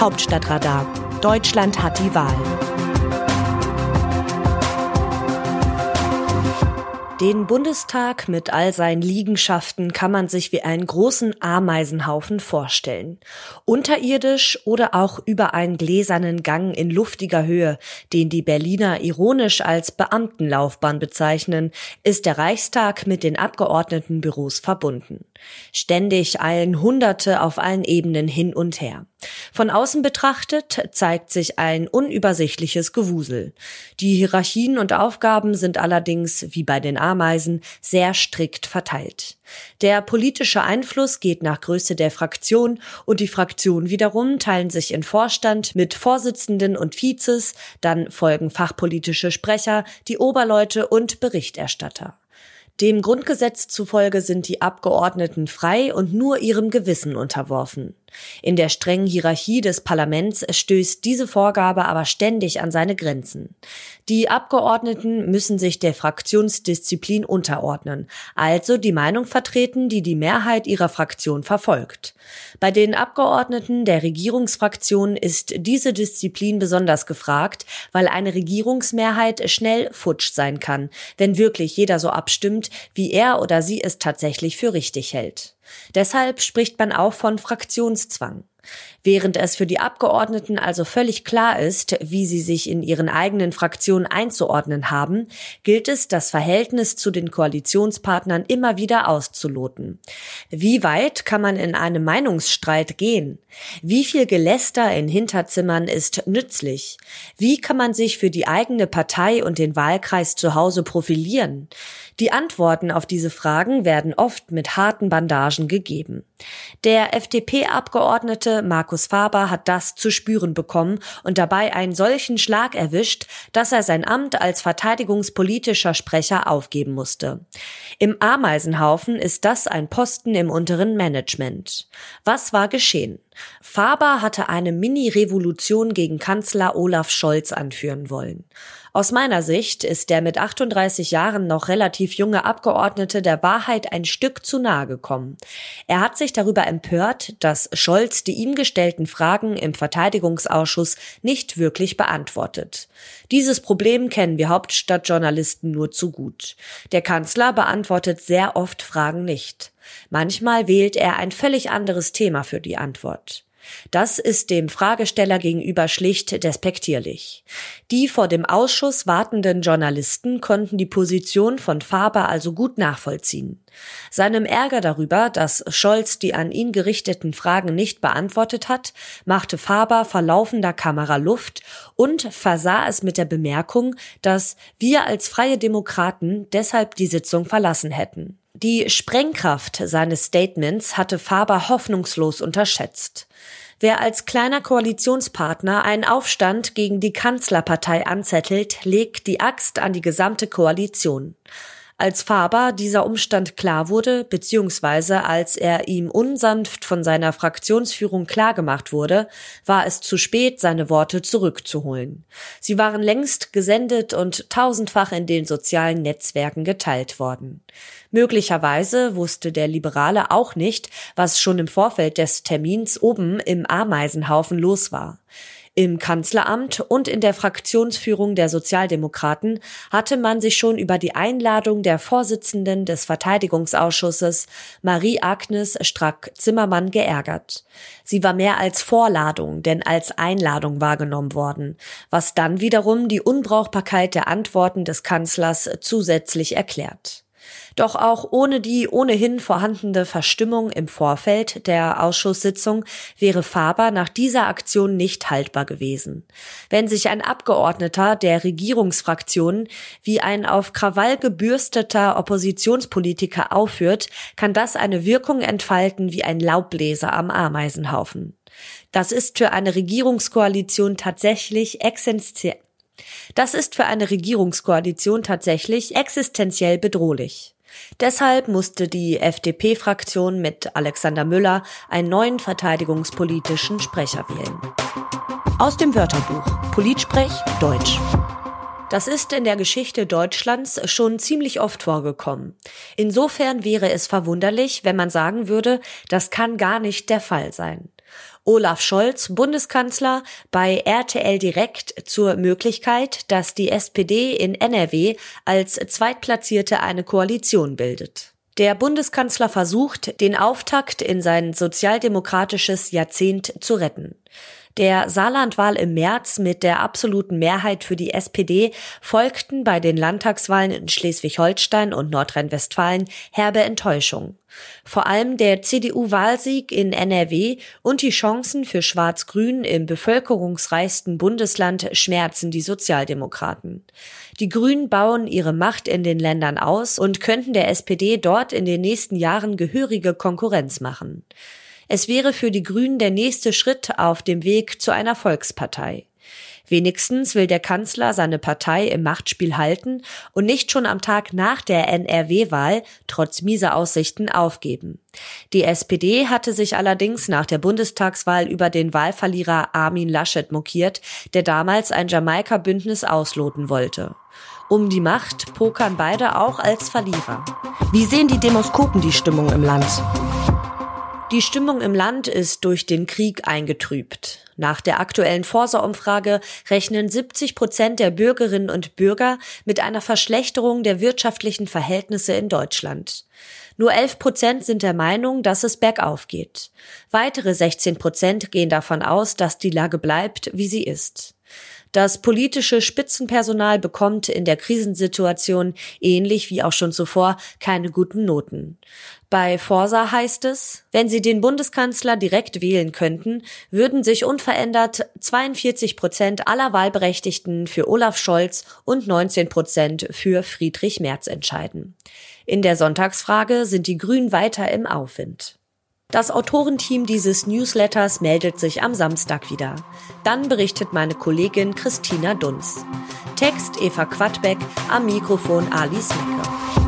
Hauptstadtradar. Deutschland hat die Wahl. Den Bundestag mit all seinen Liegenschaften kann man sich wie einen großen Ameisenhaufen vorstellen. Unterirdisch oder auch über einen gläsernen Gang in luftiger Höhe, den die Berliner ironisch als Beamtenlaufbahn bezeichnen, ist der Reichstag mit den Abgeordnetenbüros verbunden. Ständig eilen Hunderte auf allen Ebenen hin und her. Von außen betrachtet zeigt sich ein unübersichtliches Gewusel. Die Hierarchien und Aufgaben sind allerdings, wie bei den Ameisen, sehr strikt verteilt. Der politische Einfluss geht nach Größe der Fraktion und die Fraktionen wiederum teilen sich in Vorstand mit Vorsitzenden und Vizes, dann folgen fachpolitische Sprecher, die Oberleute und Berichterstatter. Dem Grundgesetz zufolge sind die Abgeordneten frei und nur ihrem Gewissen unterworfen. In der strengen Hierarchie des Parlaments stößt diese Vorgabe aber ständig an seine Grenzen. Die Abgeordneten müssen sich der Fraktionsdisziplin unterordnen, also die Meinung vertreten, die die Mehrheit ihrer Fraktion verfolgt. Bei den Abgeordneten der Regierungsfraktion ist diese Disziplin besonders gefragt, weil eine Regierungsmehrheit schnell futsch sein kann, wenn wirklich jeder so abstimmt, wie er oder sie es tatsächlich für richtig hält. Deshalb spricht man auch von Fraktionszwang. Während es für die Abgeordneten also völlig klar ist, wie sie sich in ihren eigenen Fraktionen einzuordnen haben, gilt es, das Verhältnis zu den Koalitionspartnern immer wieder auszuloten. Wie weit kann man in einem Meinungsstreit gehen? Wie viel Geläster in Hinterzimmern ist nützlich? Wie kann man sich für die eigene Partei und den Wahlkreis zu Hause profilieren? Die Antworten auf diese Fragen werden oft mit harten Bandagen gegeben. Der FDP-Abgeordnete Markus Faber hat das zu spüren bekommen und dabei einen solchen Schlag erwischt, dass er sein Amt als verteidigungspolitischer Sprecher aufgeben musste. Im Ameisenhaufen ist das ein Posten im unteren Management. Was war geschehen? Faber hatte eine Mini-Revolution gegen Kanzler Olaf Scholz anführen wollen. Aus meiner Sicht ist der mit 38 Jahren noch relativ junge Abgeordnete der Wahrheit ein Stück zu nahe gekommen. Er hat sich darüber empört, dass Scholz die ihm gestellten Fragen im Verteidigungsausschuss nicht wirklich beantwortet. Dieses Problem kennen wir Hauptstadtjournalisten nur zu gut. Der Kanzler beantwortet sehr oft Fragen nicht. Manchmal wählt er ein völlig anderes Thema für die Antwort. Das ist dem Fragesteller gegenüber schlicht despektierlich. Die vor dem Ausschuss wartenden Journalisten konnten die Position von Faber also gut nachvollziehen. Seinem Ärger darüber, dass Scholz die an ihn gerichteten Fragen nicht beantwortet hat, machte Faber vor laufender Kamera Luft und versah es mit der Bemerkung, dass wir als freie Demokraten deshalb die Sitzung verlassen hätten. Die Sprengkraft seines Statements hatte Faber hoffnungslos unterschätzt. Wer als kleiner Koalitionspartner einen Aufstand gegen die Kanzlerpartei anzettelt, legt die Axt an die gesamte Koalition. Als Faber dieser Umstand klar wurde, beziehungsweise als er ihm unsanft von seiner Fraktionsführung klargemacht wurde, war es zu spät, seine Worte zurückzuholen. Sie waren längst gesendet und tausendfach in den sozialen Netzwerken geteilt worden. Möglicherweise wusste der Liberale auch nicht, was schon im Vorfeld des Termins oben im Ameisenhaufen los war. Im Kanzleramt und in der Fraktionsführung der Sozialdemokraten hatte man sich schon über die Einladung der Vorsitzenden des Verteidigungsausschusses Marie-Agnes Strack-Zimmermann geärgert. Sie war mehr als Vorladung, denn als Einladung wahrgenommen worden, was dann wiederum die Unbrauchbarkeit der Antworten des Kanzlers zusätzlich erklärt. Doch auch ohne die ohnehin vorhandene Verstimmung im Vorfeld der Ausschusssitzung wäre Faber nach dieser Aktion nicht haltbar gewesen. Wenn sich ein Abgeordneter der Regierungsfraktionen wie ein auf Krawall gebürsteter Oppositionspolitiker aufführt, kann das eine Wirkung entfalten wie ein Laubbläser am Ameisenhaufen. Das ist für eine Regierungskoalition tatsächlich essentiell das ist für eine Regierungskoalition tatsächlich existenziell bedrohlich. Deshalb musste die FDP-Fraktion mit Alexander Müller einen neuen verteidigungspolitischen Sprecher wählen. Aus dem Wörterbuch Politsprech Deutsch. Das ist in der Geschichte Deutschlands schon ziemlich oft vorgekommen. Insofern wäre es verwunderlich, wenn man sagen würde, das kann gar nicht der Fall sein. Olaf Scholz, Bundeskanzler, bei RTL Direkt zur Möglichkeit, dass die SPD in NRW als Zweitplatzierte eine Koalition bildet. Der Bundeskanzler versucht, den Auftakt in sein sozialdemokratisches Jahrzehnt zu retten. Der Saarlandwahl im März mit der absoluten Mehrheit für die SPD folgten bei den Landtagswahlen in Schleswig-Holstein und Nordrhein-Westfalen herbe Enttäuschung. Vor allem der CDU-Wahlsieg in NRW und die Chancen für Schwarz-Grün im bevölkerungsreichsten Bundesland schmerzen die Sozialdemokraten. Die Grünen bauen ihre Macht in den Ländern aus und könnten der SPD dort in den nächsten Jahren gehörige Konkurrenz machen. Es wäre für die Grünen der nächste Schritt auf dem Weg zu einer Volkspartei. Wenigstens will der Kanzler seine Partei im Machtspiel halten und nicht schon am Tag nach der NRW-Wahl trotz mieser Aussichten aufgeben. Die SPD hatte sich allerdings nach der Bundestagswahl über den Wahlverlierer Armin Laschet mokiert, der damals ein Jamaika-Bündnis ausloten wollte. Um die Macht pokern beide auch als Verlierer. Wie sehen die Demoskopen die Stimmung im Land? Die Stimmung im Land ist durch den Krieg eingetrübt. Nach der aktuellen Forsa-Umfrage rechnen 70 Prozent der Bürgerinnen und Bürger mit einer Verschlechterung der wirtschaftlichen Verhältnisse in Deutschland. Nur 11 Prozent sind der Meinung, dass es bergauf geht. Weitere 16 Prozent gehen davon aus, dass die Lage bleibt, wie sie ist. Das politische Spitzenpersonal bekommt in der Krisensituation, ähnlich wie auch schon zuvor, keine guten Noten. Bei Forsa heißt es, wenn Sie den Bundeskanzler direkt wählen könnten, würden sich unverändert 42 Prozent aller Wahlberechtigten für Olaf Scholz und 19 Prozent für Friedrich Merz entscheiden. In der Sonntagsfrage sind die Grünen weiter im Aufwind. Das Autorenteam dieses Newsletters meldet sich am Samstag wieder. Dann berichtet meine Kollegin Christina Dunz. Text Eva Quadbeck, am Mikrofon Alice Mecke.